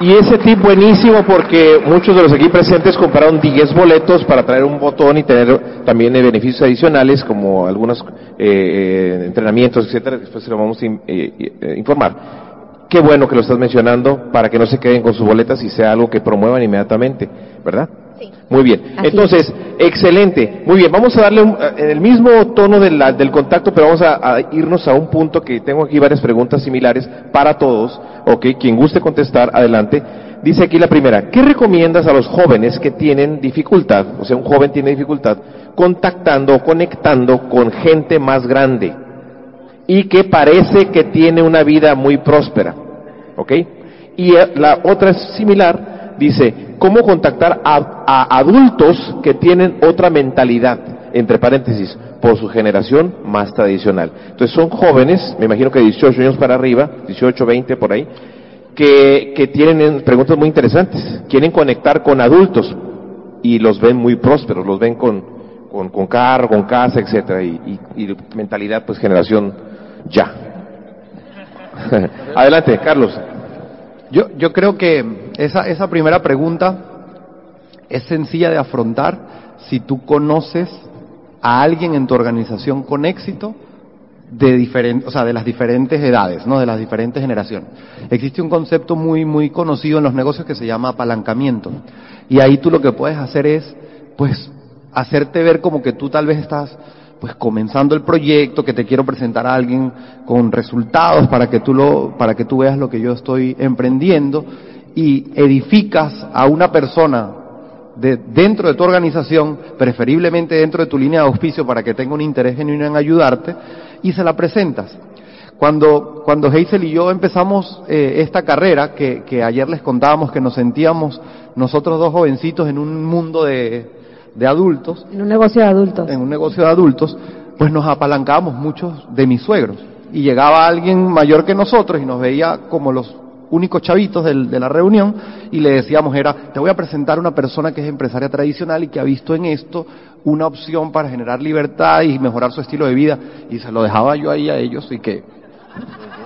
Y ese tip buenísimo porque muchos de los aquí presentes compraron 10 boletos para traer un botón y tener también eh, beneficios adicionales como algunos eh, eh, entrenamientos, etcétera. Después se lo vamos a eh, informar. Qué bueno que lo estás mencionando para que no se queden con sus boletas y sea algo que promuevan inmediatamente, ¿verdad? Sí. Muy bien. Así Entonces, excelente. Muy bien, vamos a darle un- eh, en el mismo tono de la- del contacto, pero vamos a, a irnos a un punto que tengo aquí varias preguntas similares para todos. Ok, quien guste contestar, adelante. Dice aquí la primera, ¿qué recomiendas a los jóvenes que tienen dificultad, o sea, un joven tiene dificultad, contactando o conectando con gente más grande y que parece que tiene una vida muy próspera? ¿Ok? Y eh, la otra es similar, dice, ¿cómo contactar a, adultos que tienen otra mentalidad? Entre paréntesis, por su generación más tradicional. Entonces son jóvenes, me imagino que 18 años para arriba, 18, 20 por ahí, que, que tienen eh, preguntas muy interesantes. Quieren conectar con adultos y los ven muy prósperos, los ven con, con, con carro, con casa, etcétera, y, y, y mentalidad, pues generación ya. [LAUGHS] Adelante, Carlos. Yo, yo creo que esa, esa primera pregunta es sencilla de afrontar si tú conoces a alguien en tu organización con éxito de diferentes, o sea, de las diferentes edades, ¿no? De las diferentes generaciones. Existe un concepto muy, muy conocido en los negocios que se llama apalancamiento. Y ahí tú lo que puedes hacer es, pues, hacerte ver como que tú tal vez estás, pues, comenzando el proyecto, que te quiero presentar a alguien con resultados para que tú lo, para que tú veas lo que yo estoy emprendiendo y edificas a una persona de, dentro de tu organización, preferiblemente dentro de tu línea de auspicio para que tenga un interés genuino en ayudarte, y se la presentas. Cuando, cuando Hazel y yo empezamos eh, esta carrera, que, que ayer les contábamos que nos sentíamos nosotros dos jovencitos en un mundo de, de adultos, En un negocio de adultos. en un negocio de adultos, pues nos apalancábamos muchos de mis suegros. Y llegaba alguien mayor que nosotros y nos veía como los únicos chavitos del- de la reunión y le decíamos era, te voy a presentar una persona que es empresaria tradicional y que ha visto en esto una opción para generar libertad y mejorar su estilo de vida. Y se lo dejaba yo ahí a ellos y que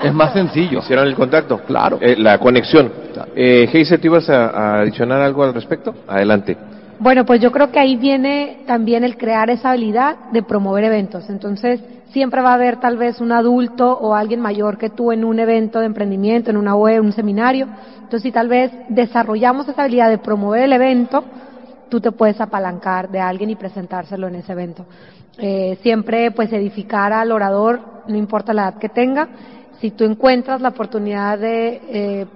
es más sencillo. ¿Hicieron el contacto? Claro. Eh, la conexión. Claro. Eh, Geise, ¿tú ibas a, a adicionar algo al respecto? Adelante. Bueno, pues yo creo que ahí viene también el crear esa habilidad de promover eventos. Entonces, siempre va a haber tal vez un adulto o alguien mayor que tú en un evento de emprendimiento, en una web, en un seminario. Entonces, si tal vez desarrollamos esa habilidad de promover el evento, tú te puedes apalancar de alguien y presentárselo en ese evento. Eh, siempre, pues, edificar al orador, no importa la edad que tenga. Si tú encuentras la oportunidad de eh,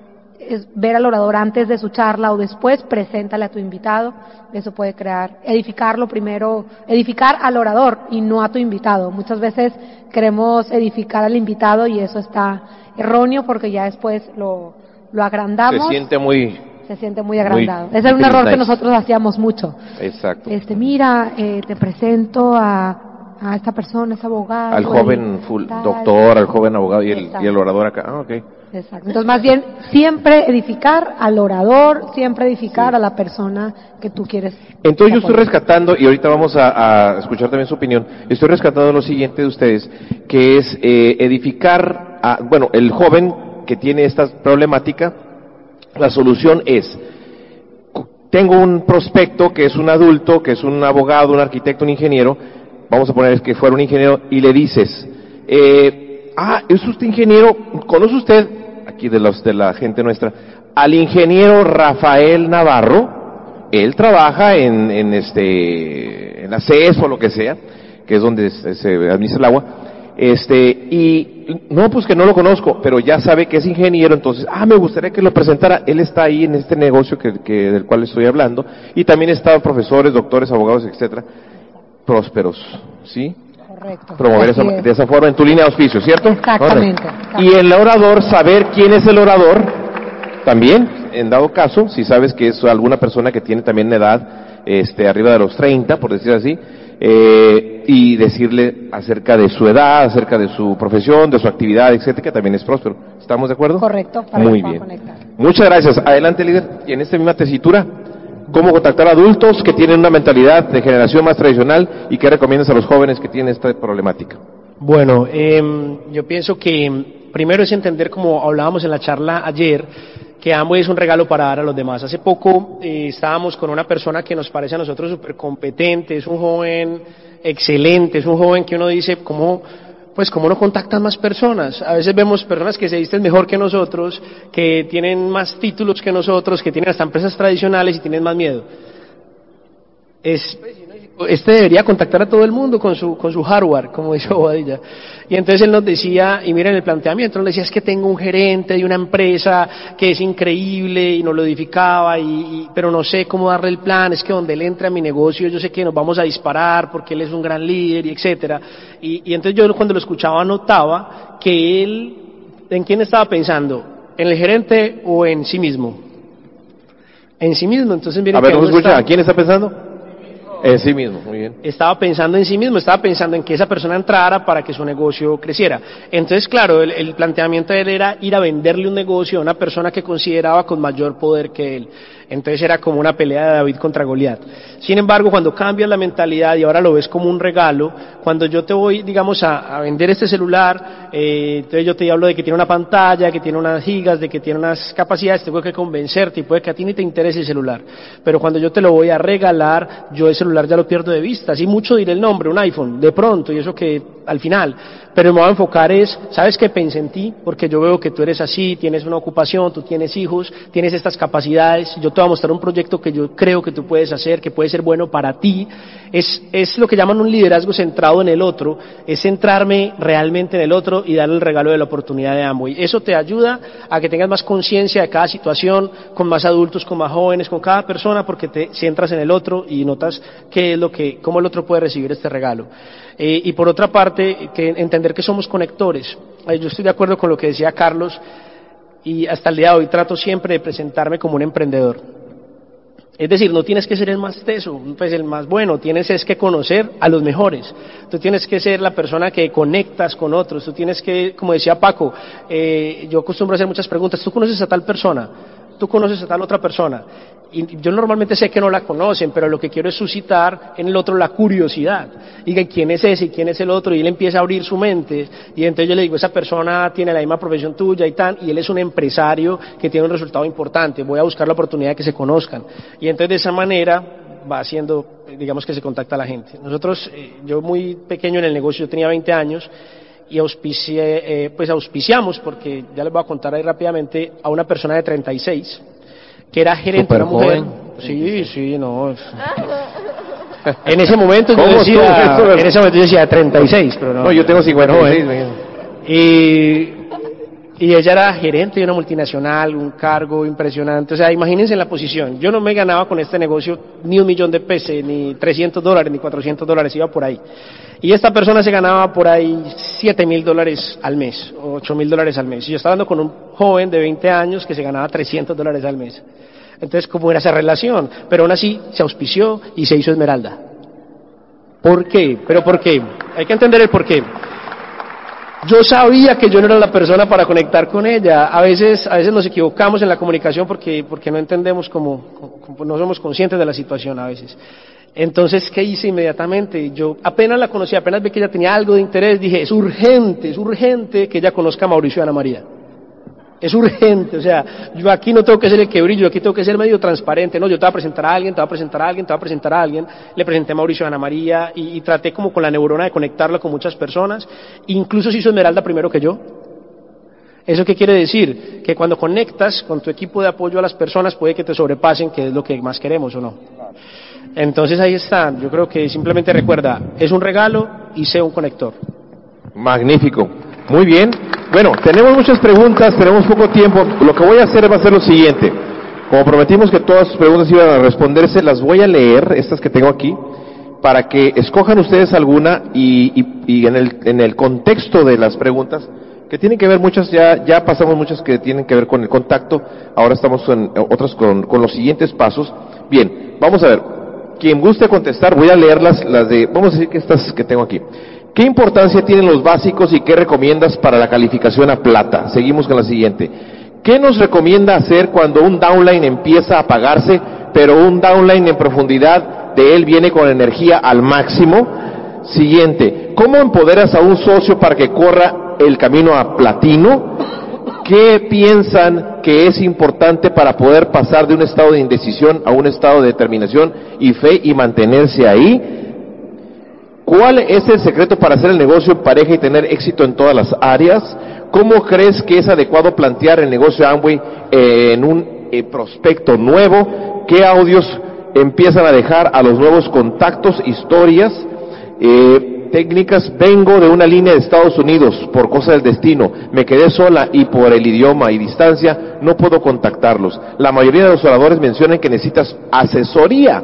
es ver al orador antes de su charla o después, preséntale a tu invitado. Eso puede crear, edificarlo primero, edificar al orador y no a tu invitado. Muchas veces queremos edificar al invitado y eso está erróneo porque ya después lo, lo agrandamos. Se siente muy... se siente muy agrandado. Muy- Ese era un error que nosotros hacíamos mucho. Exacto. Este, mira, eh, te presento a, a esta persona, es abogado. Al joven full- doctor, al joven abogado y el, y el orador acá. Ah, ok. Exacto. Entonces, más bien, siempre edificar al orador, siempre edificar a la persona que tú quieres. Entonces yo estoy rescatando, y ahorita vamos a, a escuchar también su opinión, estoy rescatando lo siguiente de ustedes, que es eh, edificar, a, bueno, el joven que tiene esta problemática, la solución es, tengo un prospecto que es un adulto, que es un abogado, un arquitecto, un ingeniero, vamos a poner que fuera un ingeniero, y le dices, eh, ah, es usted ingeniero, ¿conoce usted, aquí de, los, de la gente nuestra, al ingeniero Rafael Navarro? él trabaja en, en este en la CES o lo que sea, que es donde se, administra el agua, este, y no, pues que no lo conozco, pero ya sabe que es ingeniero, entonces, ah, me gustaría que lo presentara, él está ahí en este negocio que, que- del cual estoy hablando, y también están profesores, doctores, abogados, etcétera, prósperos, ¿sí? Correcto. Promover Así esa- es. de esa forma en tu línea de auspicio, ¿cierto? Exactamente. Y el orador, saber quién es el orador, también, en dado caso, si sabes que es alguna persona que tiene también edad, este, arriba de los 30, por decir así, eh, y decirle acerca de su edad, acerca de su profesión, de su actividad, etcétera, que también es próspero. ¿Estamos de acuerdo? Correcto, para Muy bien. conectar. Muchas gracias. Adelante, líder. Y en esta misma tesitura, ¿cómo contactar a adultos que tienen una mentalidad de generación más tradicional y qué recomiendas a los jóvenes que tienen esta problemática? Bueno, em, yo pienso que primero es entender, como hablábamos en la charla ayer, que Amway es un regalo para dar a los demás. Hace poco eh, estábamos con una persona que nos parece a nosotros súper competente, es un joven excelente, es un joven que uno dice, ¿cómo, pues, cómo no contactan más personas? A veces vemos personas que se visten mejor que nosotros, que tienen más títulos que nosotros, que tienen hasta empresas tradicionales y tienen más miedo. Es, este debería contactar a todo el mundo con su, con su hardware, como dice Bobadilla. Y entonces él nos decía, y miren el planteamiento, nos decía, es que tengo un gerente de una empresa que es increíble y nos lo edificaba, y, y- pero no sé cómo darle el plan, es que donde él entra a mi negocio yo sé que nos vamos a disparar porque él es un gran líder y etcétera. Y, y entonces yo cuando lo escuchaba notaba que él, ¿en quién estaba pensando? ¿En el gerente o en sí mismo? En sí mismo, entonces miren A ver, que ¿no uno escucha? ¿A quién está pensando? En sí mismo, muy bien. Estaba pensando en sí mismo, estaba pensando en que esa persona entrara para que su negocio creciera. Entonces, claro, el, el planteamiento de él era ir a venderle un negocio a una persona que consideraba con mayor poder que él. Entonces era como una pelea de David contra Goliat. Sin embargo, cuando cambias la mentalidad y ahora lo ves como un regalo, cuando yo te voy, digamos, a, vender este celular, eh, entonces yo te hablo de que tiene una pantalla, que tiene unas gigas, de que tiene unas capacidades, tengo que convencerte y puede que a ti ni te interese el celular. Pero cuando yo te lo voy a regalar, yo el celular ya lo pierdo de vista. Así mucho diré el nombre, un iPhone, de pronto, y eso que al final. Pero me voy a enfocar es, ¿sabes qué pensé en ti? Porque yo veo que tú eres así, tienes una ocupación, tú tienes hijos, tienes estas capacidades, yo te voy a mostrar un proyecto que yo creo que tú puedes hacer, que puede ser bueno para ti. Es, es lo que llaman un liderazgo centrado en el otro, es centrarme realmente en el otro y darle el regalo de la oportunidad de Amway. Eso te ayuda a que tengas más conciencia de cada situación, con más adultos, con más jóvenes, con cada persona, porque te centras en el otro y notas qué es lo que, cómo el otro puede recibir este regalo. Eh, y por otra parte, que entender que somos conectores. Eh, yo estoy de acuerdo con lo que decía Carlos y hasta el día de hoy trato siempre de presentarme como un emprendedor. Es decir, no tienes que ser el más teso, pues el más bueno, tienes es que conocer a los mejores. Tú tienes que ser la persona que conectas con otros, tú tienes que, como decía Paco, eh, yo acostumbro a hacer muchas preguntas, ¿tú conoces a tal persona? ¿Tú conoces a tal otra persona? y yo normalmente sé que no la conocen, pero lo que quiero es suscitar en el otro la curiosidad. Diga, ¿quién es ese y quién es el otro? Y él empieza a abrir su mente. Y entonces yo le digo, esa persona tiene la misma profesión tuya y tal, y él es un empresario que tiene un resultado importante. Voy a buscar la oportunidad de que se conozcan. Y entonces de esa manera va haciendo, digamos que se contacta a la gente. Nosotros, eh, yo muy pequeño en el negocio, yo tenía 20 años, y auspicié, eh, pues auspiciamos, porque ya les voy a contar ahí rápidamente, a una persona de 36 que era gerente de una mujer. Sí, sí, no. [LAUGHS] En ese momento yo decía, en ese momento yo decía 36, pero no. No, yo tengo 56. Y, y ella era gerente de una multinacional, un cargo impresionante. O sea, imagínense la posición. Yo no me ganaba con este negocio ni un millón de pesos, ni 300 dólares, ni 400 dólares, iba por ahí. Y esta persona se ganaba por ahí 7 mil dólares al mes, 8 mil dólares al mes. Y yo estaba hablando con un joven de 20 años que se ganaba 300 dólares al mes. Entonces, ¿cómo era esa relación? Pero aún así se auspició y se hizo Esmeralda. ¿Por qué? ¿Pero por qué? Hay que entender el por qué. Yo sabía que yo no era la persona para conectar con ella. A veces, a veces nos equivocamos en la comunicación porque, porque no entendemos cómo, no somos conscientes de la situación a veces. Entonces, ¿qué hice inmediatamente? Yo apenas la conocí, apenas vi que ella tenía algo de interés, dije, es urgente, es urgente que ella conozca a Mauricio Ana María. Es urgente, o sea, yo aquí no tengo que ser el que brillo, aquí tengo que ser medio transparente, no, yo te voy a presentar a alguien, te voy a presentar a alguien, te voy a presentar a alguien, le presenté a Mauricio Ana María y, traté como con la neurona de conectarla con muchas personas, incluso se hizo Esmeralda primero que yo. ¿Eso qué quiere decir? Que cuando conectas con tu equipo de apoyo a las personas puede que te sobrepasen, que es lo que más queremos o no. Entonces ahí está, yo creo que simplemente recuerda, es un regalo y sea un conector. Magnífico. Muy bien. Bueno, tenemos muchas preguntas, tenemos poco tiempo. Lo que voy a hacer va a ser lo siguiente. Como prometimos que todas sus preguntas iban a responderse, las voy a leer, estas que tengo aquí, para que escojan ustedes alguna y, y, en, el, en, el, contexto de las preguntas, que tienen que ver muchas, ya, ya pasamos muchas que tienen que ver con el contacto, ahora estamos en otras con, con los siguientes pasos. Bien, vamos a ver. Quien guste contestar, voy a leerlas, las de, vamos a decir que estas que tengo aquí. ¿Qué importancia tienen los básicos y qué recomiendas para la calificación a plata? Seguimos con la siguiente. ¿Qué nos recomienda hacer cuando un downline empieza a apagarse, pero un downline en profundidad de él viene con energía al máximo? Siguiente. ¿Cómo empoderas a un socio para que corra el camino a platino? ¿Qué piensan que es importante para poder pasar de un estado de indecisión a un estado de determinación y fe y mantenerse ahí? ¿Cuál es el secreto para hacer el negocio en pareja y tener éxito en todas las áreas? ¿Cómo crees que es adecuado plantear el negocio Amway en un eh, prospecto nuevo? ¿Qué audios empiezan a dejar a los nuevos contactos, historias, eh, técnicas? Vengo de una línea de Estados Unidos por cosa del destino. Me quedé sola y por el idioma y distancia no puedo contactarlos. La mayoría de los oradores mencionan que necesitas asesoría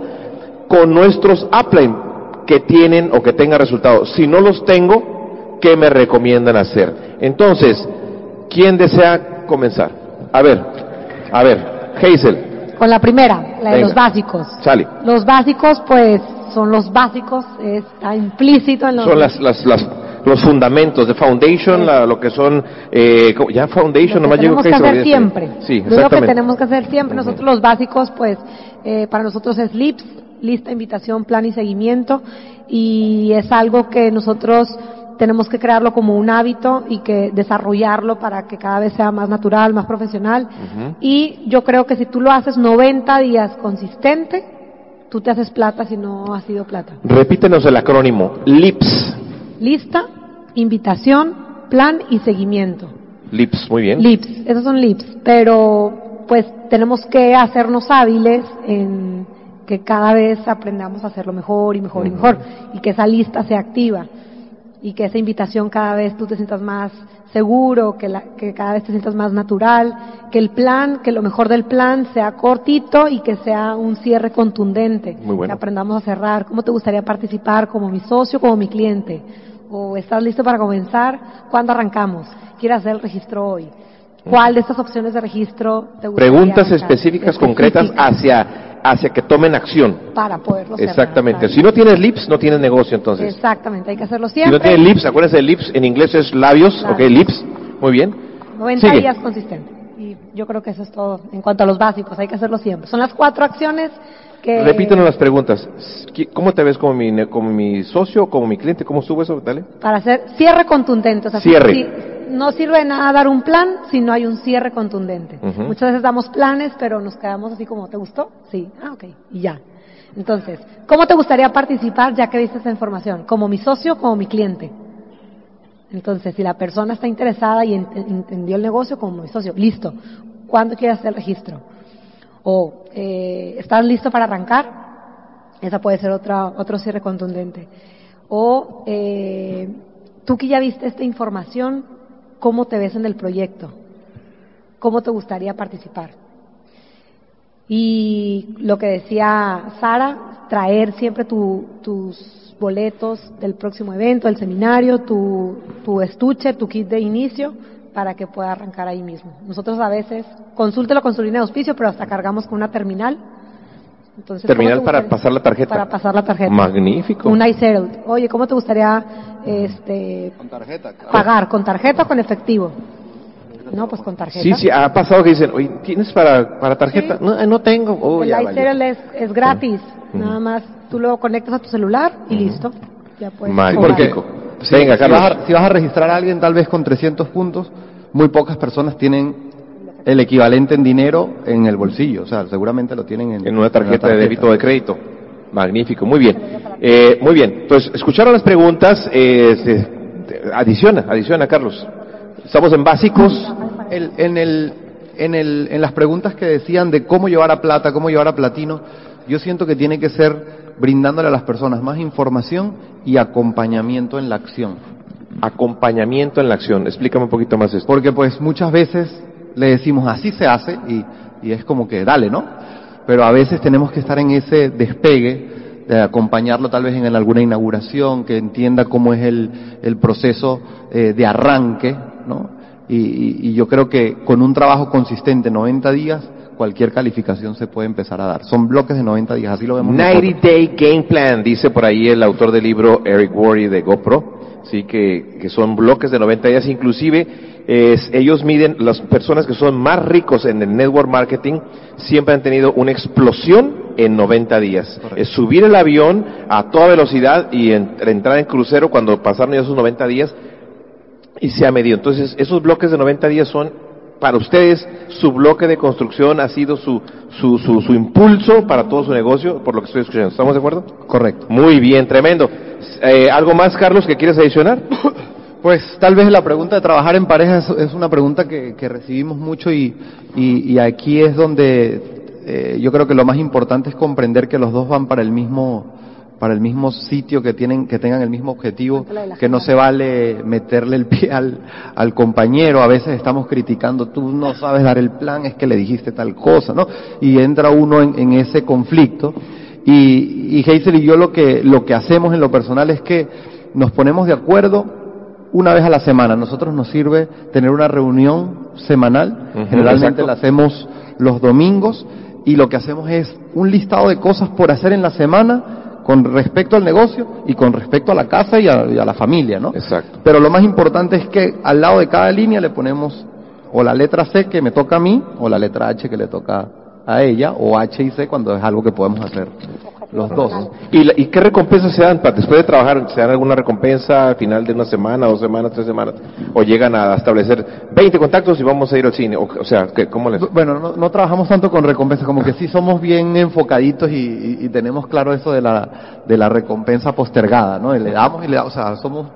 con nuestros upline que tienen o que tengan resultados. Si no los tengo, ¿qué me recomiendan hacer? Entonces, ¿quién desea comenzar? A ver, a ver, Hazel, con la primera, la de Venga. los básicos. Sale. Los básicos, pues, son los básicos, está implícito en los... Son las, las, las, los fundamentos de foundation, la- lo que son, eh, ya foundation, lo nomás que llego tenemos que hacer siempre. Sí, lo que tenemos que hacer siempre. Nosotros los básicos, pues, eh, para nosotros es LIPS, lista, invitación, plan y seguimiento. Y es algo que nosotros tenemos que crearlo como un hábito y que desarrollarlo para que cada vez sea más natural, más profesional. Y yo creo que si tú lo haces 90 días consistente, tú te haces plata si no has sido plata. Repítenos el acrónimo. LIPS. Lista, invitación, plan y seguimiento. LIPS, muy bien. Lips, esos son lips, pero pues tenemos que hacernos hábiles en que cada vez aprendamos a hacerlo mejor y mejor y mejor y que esa lista sea activa y que esa invitación cada vez tú te sientas más seguro, que, la- que cada vez te sientas más natural, que el plan, que lo mejor del plan sea cortito y que sea un cierre contundente, Muy bueno. que aprendamos a cerrar, cómo te gustaría participar como mi socio, como mi cliente, o estás listo para comenzar, ¿cuándo arrancamos? ¿Quieres hacer el registro hoy? ¿Cuál de estas opciones de registro te gustaría Preguntas arrancar? específicas, concretas Específicas, hacia, hacia que tomen acción. para poderlo cerrar, Exactamente. claro. Si no tienes lips, no tienes negocio entonces. Exactamente, hay que hacerlo Si siempre. no tienes lips, acuérdense de lips, en inglés es labios, Labios. ok, lips, muy bien. 90 Sigue. días consistente. Y yo creo que eso es todo en cuanto a los básicos, hay que hacerlo siempre. Son las cuatro acciones que... Repítenos las preguntas. ¿Cómo te ves como mi, como mi socio, como mi cliente? ¿Cómo subo eso? Dale. Para hacer cierre contundente. O sea, Cierre. si- no sirve de nada dar un plan si no hay un cierre contundente. Muchas veces damos planes, pero nos quedamos así como, ¿te gustó? Sí. Ah, ok. Y ya. Entonces, ¿cómo te gustaría participar ya que viste esta información? ¿Como mi socio o como mi cliente? Entonces, si la persona está interesada y ent- entendió el negocio como mi socio, listo. ¿Cuándo quieres hacer el registro? O, eh, ¿estás listo para arrancar? Esa puede ser otra, otro cierre contundente. O, eh, tú que ya viste esta información, ¿cómo te ves en el proyecto? ¿Cómo te gustaría participar? Y lo que decía Sara, traer siempre tu- tus boletos del próximo evento, del seminario, tu, tu estuche, tu kit de inicio, para que pueda arrancar ahí mismo. Nosotros a veces, consúltelo con su línea de auspicio, pero hasta cargamos con una terminal. Entonces, ¿cómo Terminal te para pasar la tarjeta. Para pasar la tarjeta. Magnífico. Un. Oye, ¿cómo te gustaría este, Con tarjeta, claro. pagar? ¿Con tarjeta o con efectivo? No, pues con tarjeta. Sí, sí, ha pasado que dicen, oye, ¿tienes para, para tarjeta? Sí. No, eh, no tengo. Oh, el ya valió. iSettle es, es gratis. Nada más tú lo conectas a tu celular y listo. Ya puedes Magnífico. Venga, si Carlos. vas, a, si vas a registrar a alguien tal vez con 300 puntos, muy pocas personas tienen el equivalente en dinero en el bolsillo, o sea, seguramente lo tienen en, en una tarjeta de tarjeta. débito o de crédito. Magnífico, muy bien. Eh, muy bien, entonces, escucharon las preguntas, eh, este, adiciona, adiciona, Carlos. Estamos en básicos. El- en, el, en, el, en las preguntas que decían de cómo llevar a plata, cómo llevar a platino, yo siento que tiene que ser brindándole a las personas más información y acompañamiento en la acción. Acompañamiento en la acción. Explícame un poquito más esto. Porque pues muchas veces le decimos así se hace y, y es como que dale, ¿no? Pero a veces tenemos que estar en ese despegue de acompañarlo tal vez en alguna inauguración, que entienda cómo es el, el proceso eh, de arranque, ¿no? Y, yo creo que con un trabajo consistente, 90 días, cualquier calificación se puede empezar a dar. Son bloques de 90 días, así lo vemos 90 nosotros. Day Game Plan, dice por ahí el autor del libro Eric Worre de GoPro, sí que, que son bloques de 90 días, inclusive es- ellos miden, las personas que son más ricos en el network marketing siempre han tenido una explosión en 90 días. Es subir el avión a toda velocidad y en- entrar en crucero cuando pasaron ya esos 90 días y se ha medido. Entonces, esos bloques de 90 días son, para ustedes, su bloque de construcción ha sido su, su, su, su impulso para todo su negocio, por lo que estoy escuchando. ¿Estamos de acuerdo? Correcto. Muy bien, tremendo. Eh, ¿Algo más, Carlos, que quieres adicionar? [COUGHS] Pues tal vez la pregunta de trabajar en pareja es, es una pregunta que, que recibimos mucho y, y- y aquí es donde eh, yo creo que lo más importante es comprender que los dos van para el mismo para el mismo sitio que tienen que tengan el mismo objetivo que no se vale meterle el pie al, al compañero. A veces estamos criticando tú no sabes dar el plan es que le dijiste tal cosa no y entra uno en, en ese conflicto. Y, y Hazel y yo lo que lo que hacemos en lo personal es que nos ponemos de acuerdo una vez a la semana. Nosotros nos sirve tener una reunión semanal, generalmente exacto. la hacemos los domingos y lo que hacemos es un listado de cosas por hacer en la semana con respecto al negocio y con respecto a la casa y a, y a la familia, ¿no? Exacto. Pero lo más importante es que al lado de cada línea le ponemos o la letra C que me toca a mí o la letra H que le toca a ella o H y C cuando es algo que podemos hacer los dos. ¿Y, la- y qué recompensas se dan? Pat? Después de trabajar, ¿se dan alguna recompensa al final de una semana, dos semanas, tres semanas? ¿O llegan a establecer 20 contactos y vamos a ir al cine? O, o sea, ¿qué- ¿cómo les...? Bueno, no, no trabajamos tanto con recompensas, como que sí somos bien enfocaditos y, y- y tenemos claro eso de la, de la recompensa postergada, ¿no? Y le damos y le damos, o sea, somos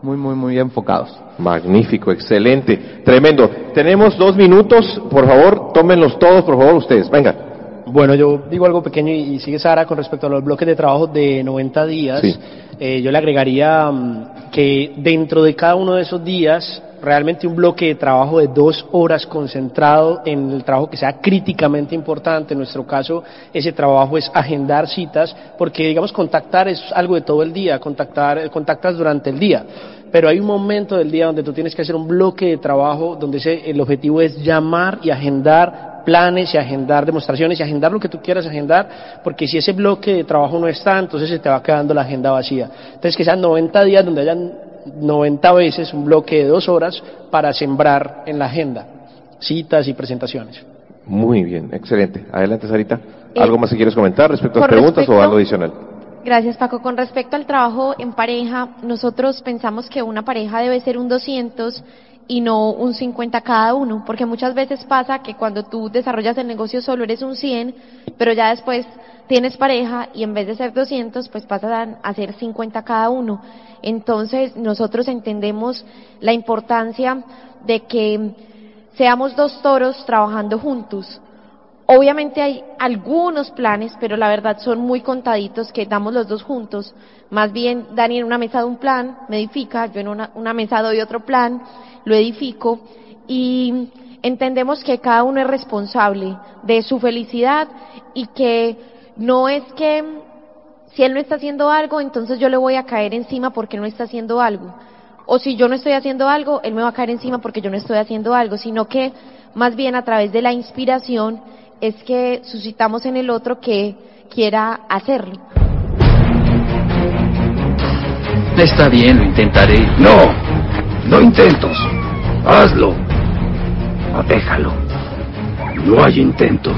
muy, muy, muy enfocados. Magnífico, excelente, tremendo. Tenemos dos minutos, por favor, tómenlos todos, por favor, ustedes. Venga. Bueno, yo digo algo pequeño y, y sigue Sara con respecto a los bloques de trabajo de 90 días. Sí. Eh, yo le agregaría mm, que dentro de cada uno de esos días, realmente un bloque de trabajo de dos horas concentrado en el trabajo que sea críticamente importante. En nuestro caso, ese trabajo es agendar citas, porque digamos contactar es algo de todo el día, contactar, eh, contactas durante el día. Pero hay un momento del día donde tú tienes que hacer un bloque de trabajo donde ese- el objetivo es llamar y agendar planes y agendar demostraciones y agendar lo que tú quieras agendar, porque si ese bloque de trabajo no está, entonces se te va quedando la agenda vacía. Entonces que sean 90 días donde hayan 90 veces un bloque de dos horas para sembrar en la agenda citas y presentaciones. Muy bien, excelente. Adelante, Sarita. Eh, ¿Algo más que quieres comentar respecto a las preguntas respecto- o algo adicional? Gracias Paco. Con respecto al trabajo en pareja, nosotros pensamos que una pareja debe ser un 200 y no un 50 cada uno, porque muchas veces pasa que cuando tú desarrollas el negocio solo eres un 100, pero ya después tienes pareja y en vez de ser 200, pues pasan a ser 50 cada uno. Entonces nosotros entendemos la importancia de que seamos dos toros trabajando juntos. Obviamente hay algunos planes, pero la verdad son muy contaditos que damos los dos juntos. Más bien, Dani en una mesa de un plan, me edifica, yo en una, una mesa doy otro plan, lo edifico y entendemos que cada uno es responsable de su felicidad y que no es que si él no está haciendo algo, entonces yo le voy a caer encima porque no está haciendo algo. O si yo no estoy haciendo algo, él me va a caer encima porque yo no estoy haciendo algo, sino que más bien a través de la inspiración es que suscitamos en el otro que quiera hacerlo. Está bien, lo intentaré. No, no intentos. Hazlo. Déjalo. No hay intentos.